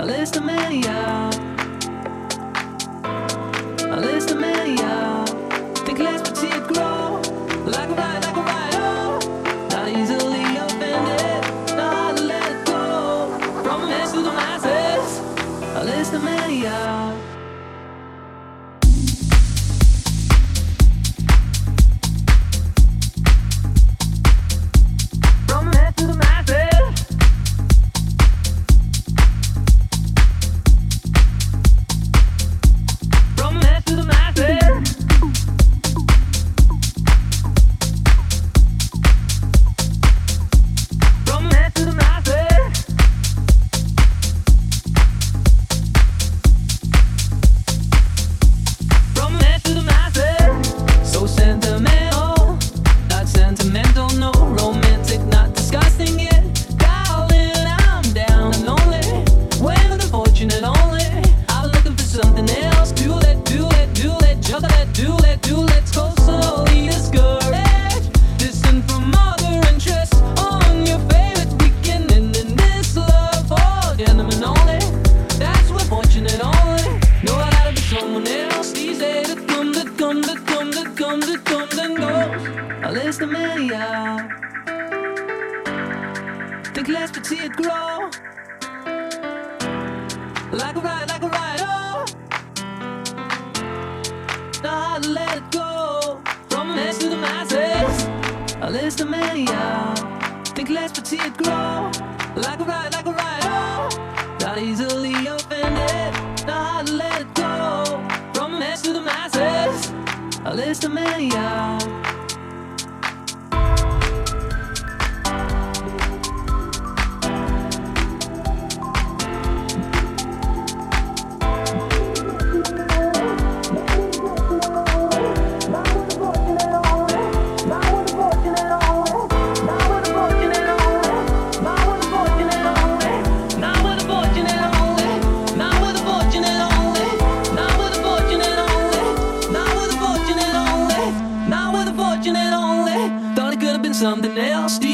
I list them many out.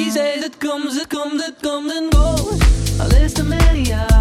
He says it comes, it comes, it comes and goes. alles.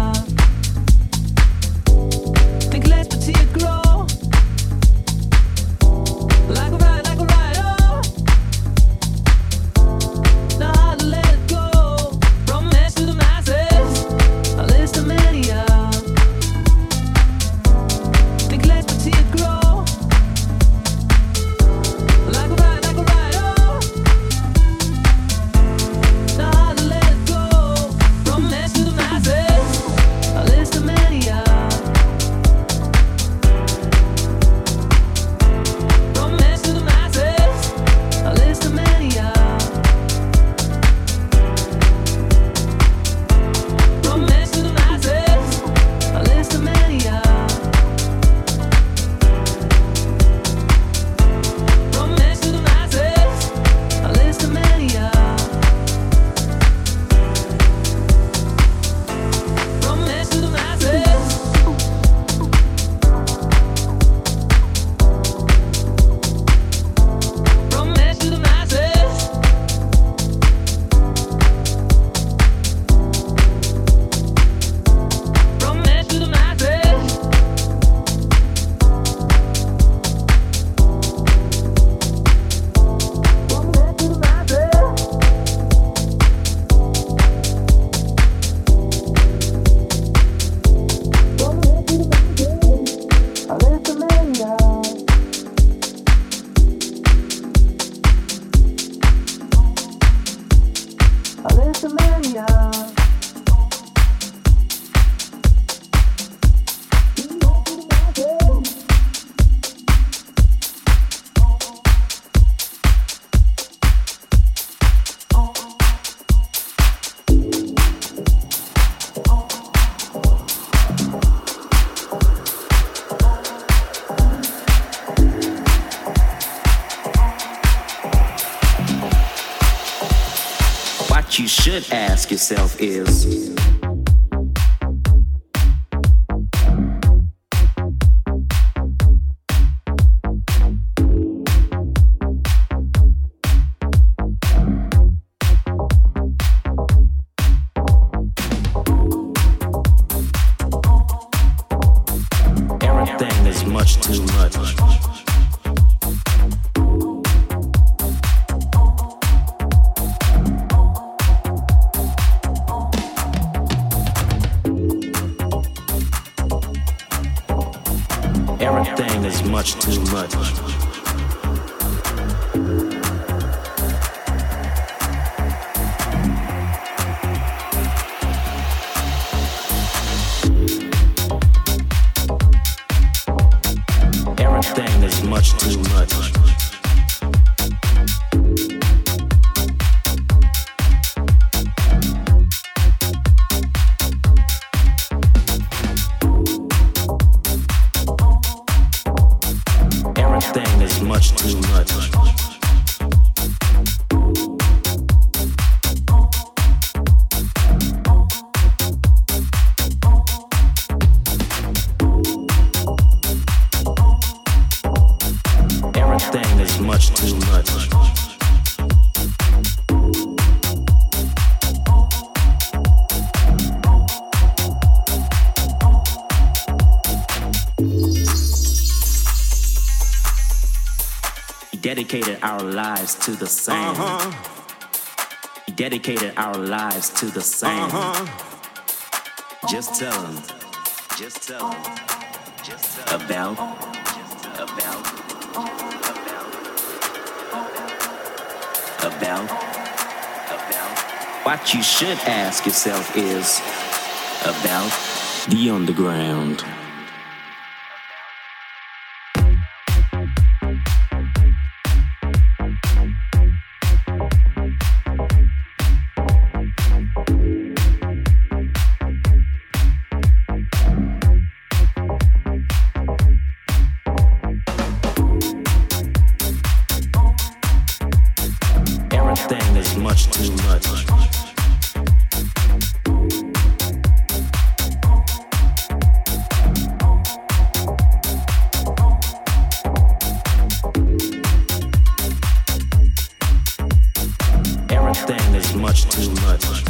yourself is lives to the same. Uh-huh. Dedicated our lives to the same. Uh-huh. Just tell them. Just tell them. Just tell them. About. About. About. About. What you should ask yourself is about the underground. much too much.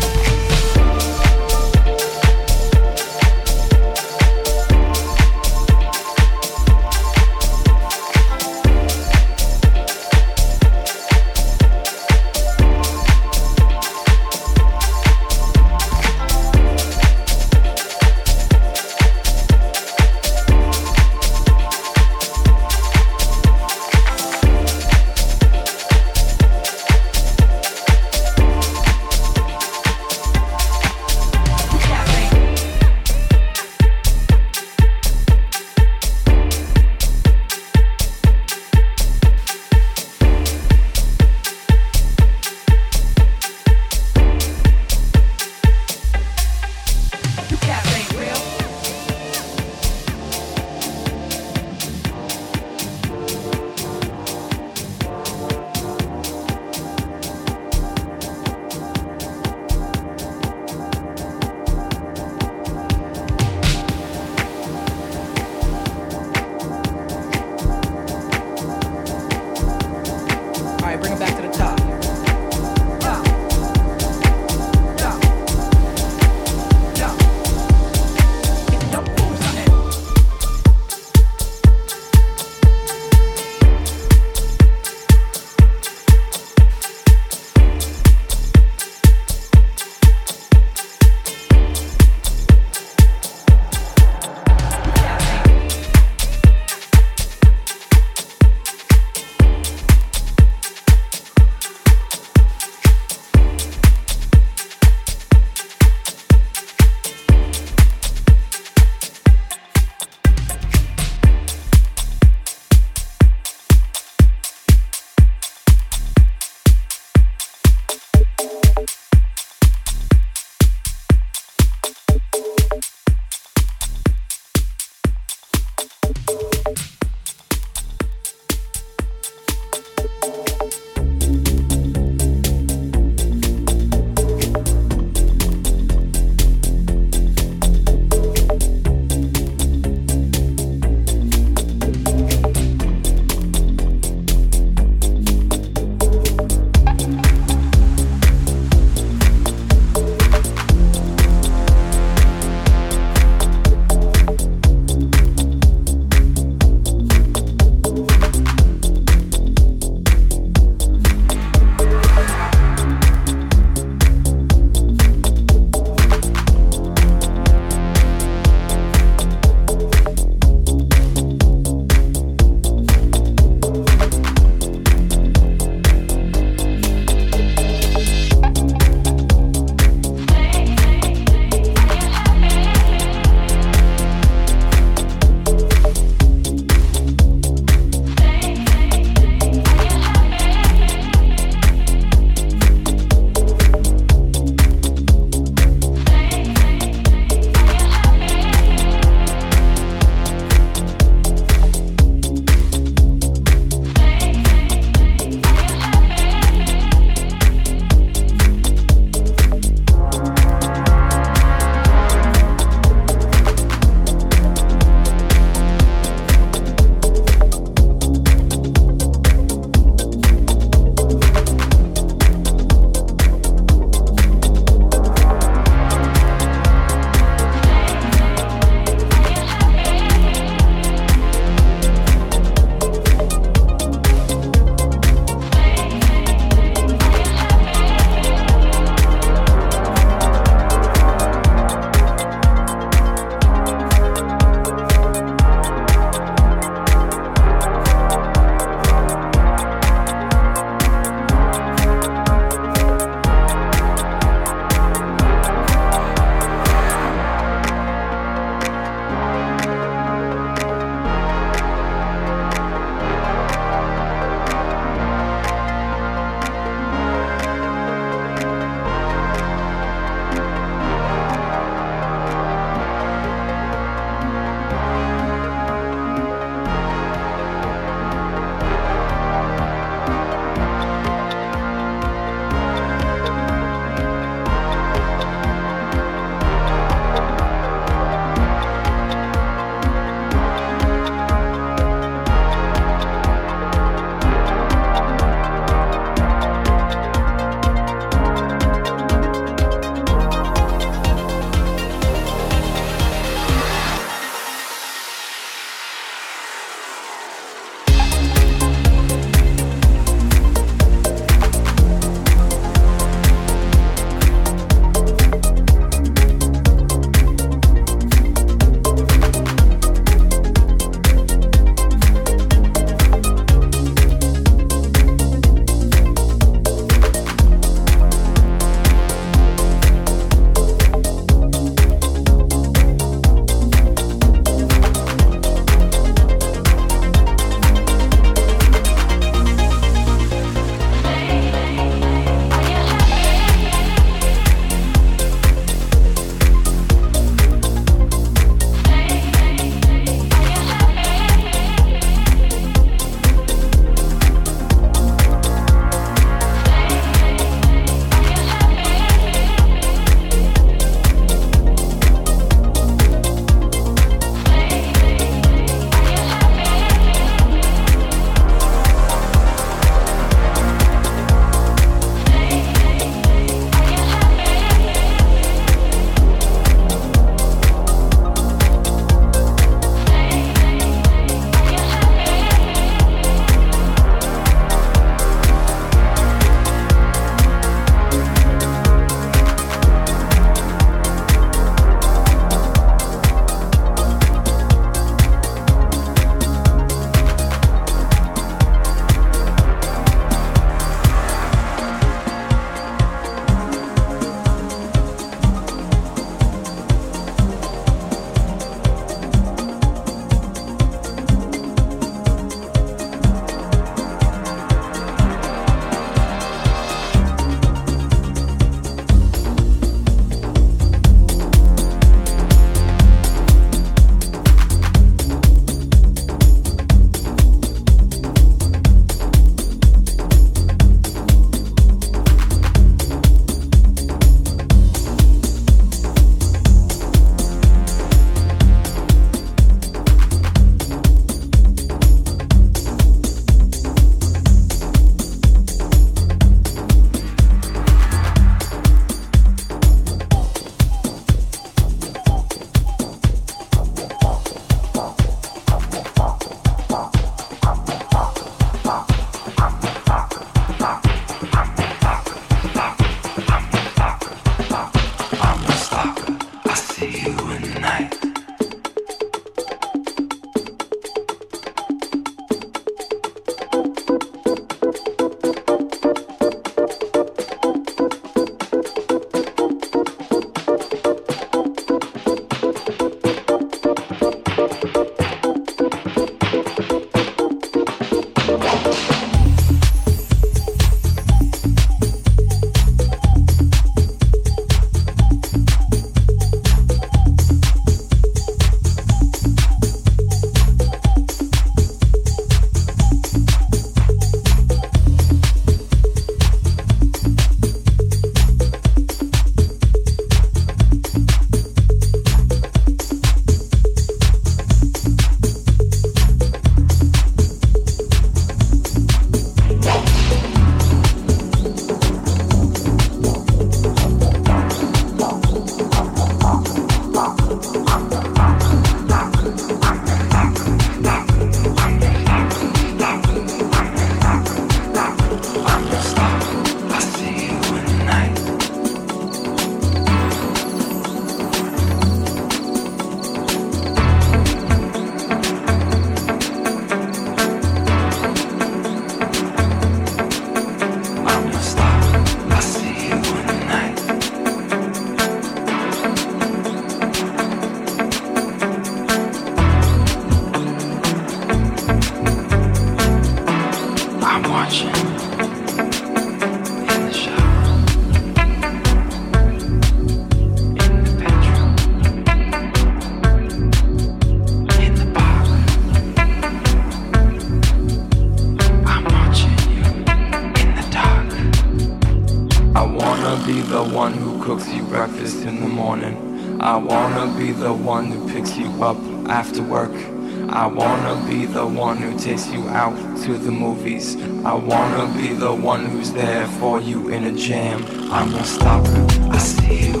To the movies. I wanna be the one who's there for you in a jam. I'm your stalker. I see you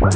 We'll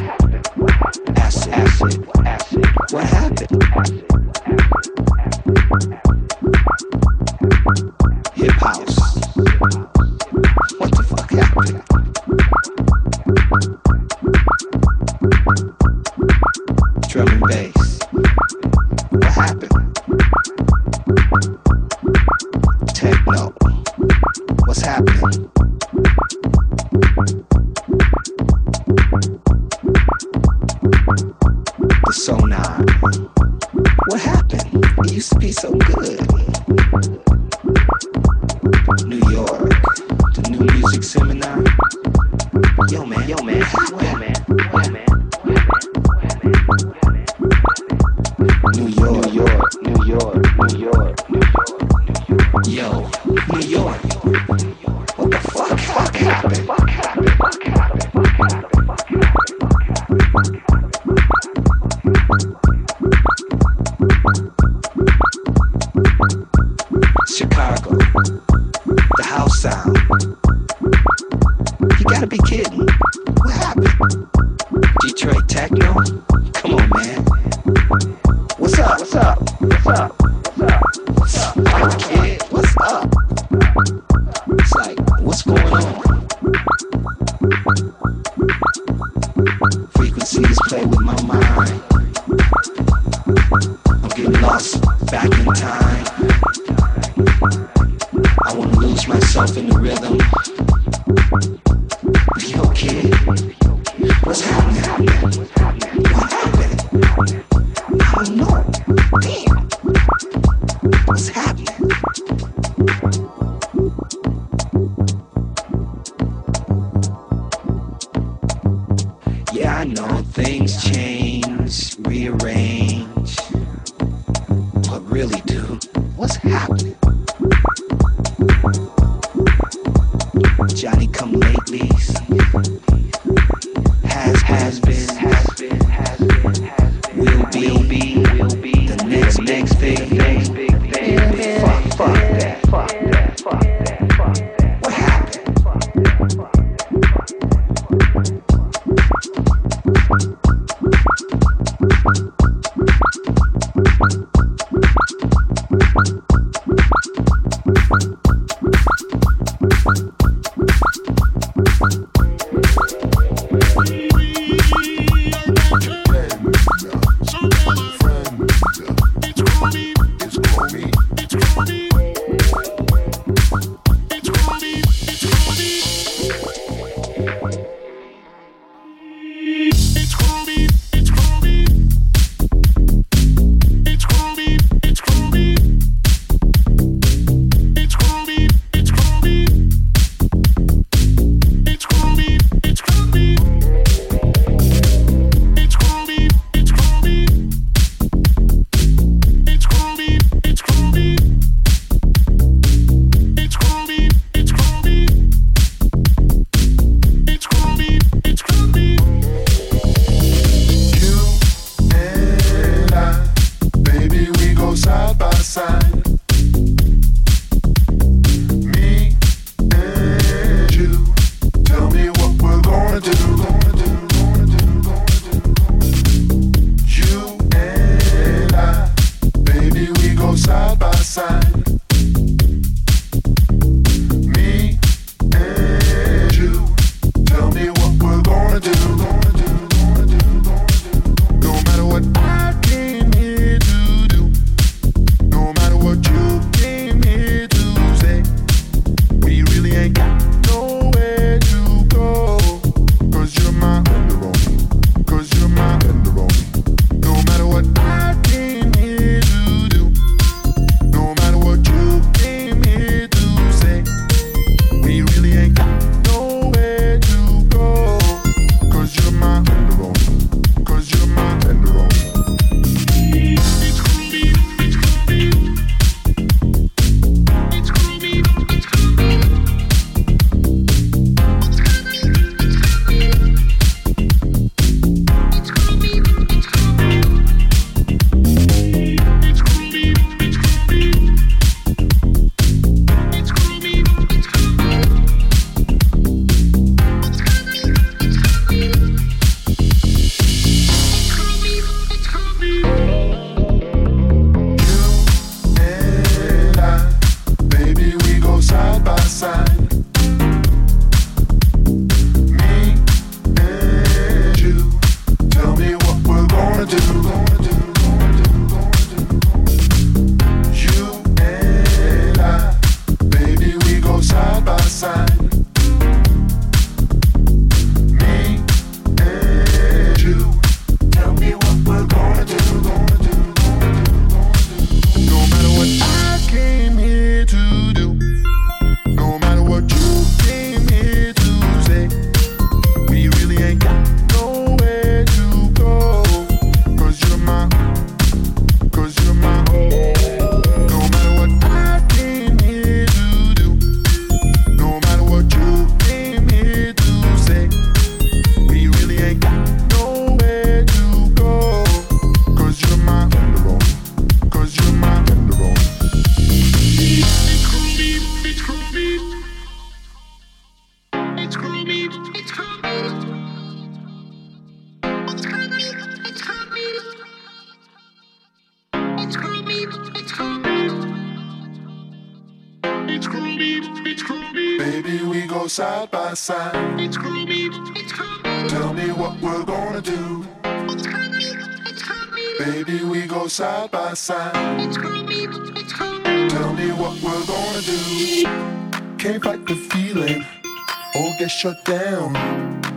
shut down.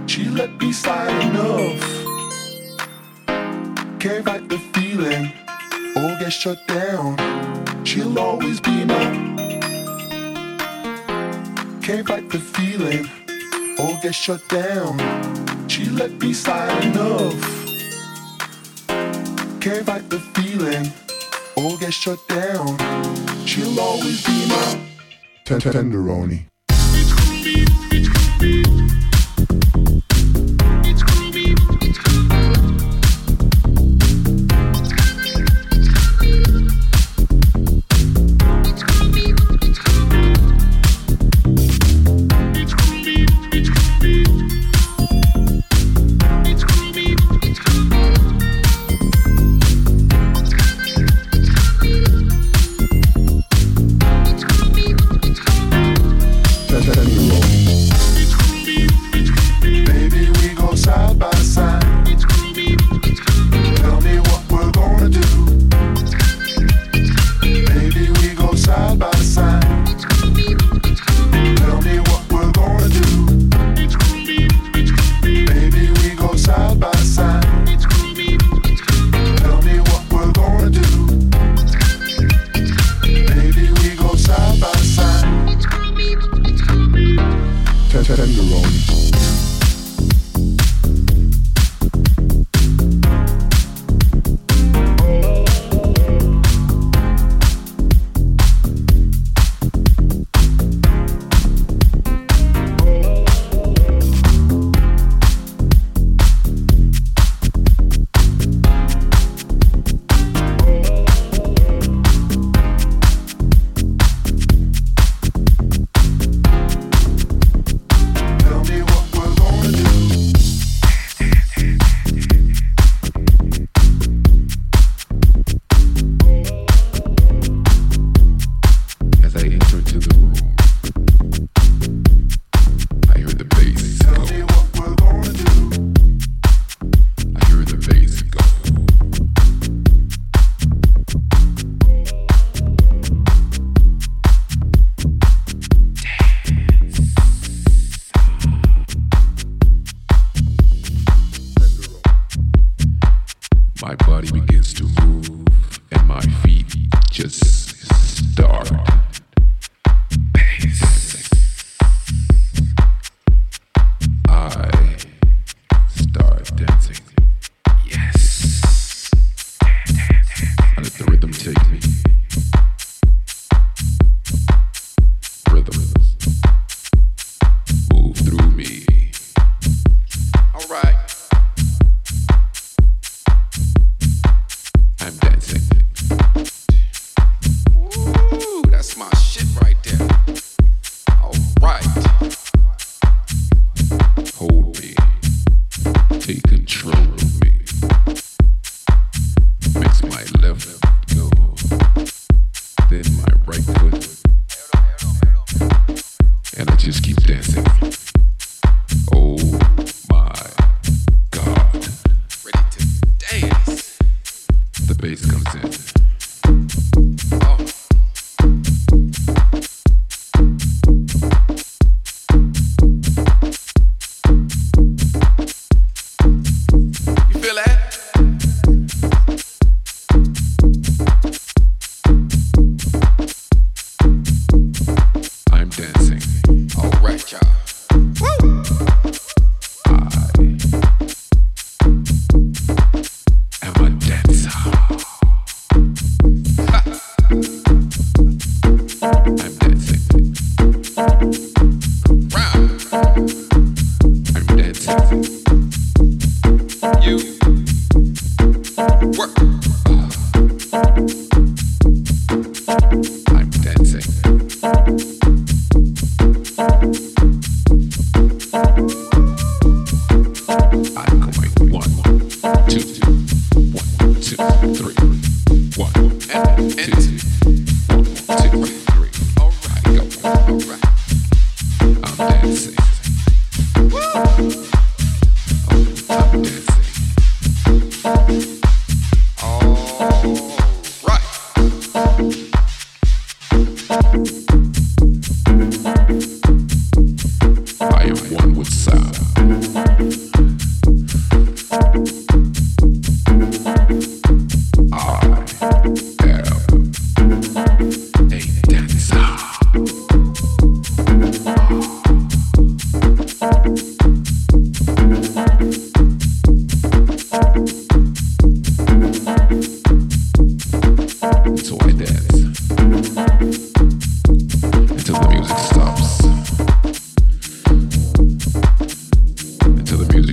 She let me slide enough. Can't fight the feeling or get shut down. She'll always be mine. Can't fight the feeling or get shut down. She let me slide enough. Can't fight the feeling or get shut down. She'll always be my tenderoni.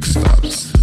stops.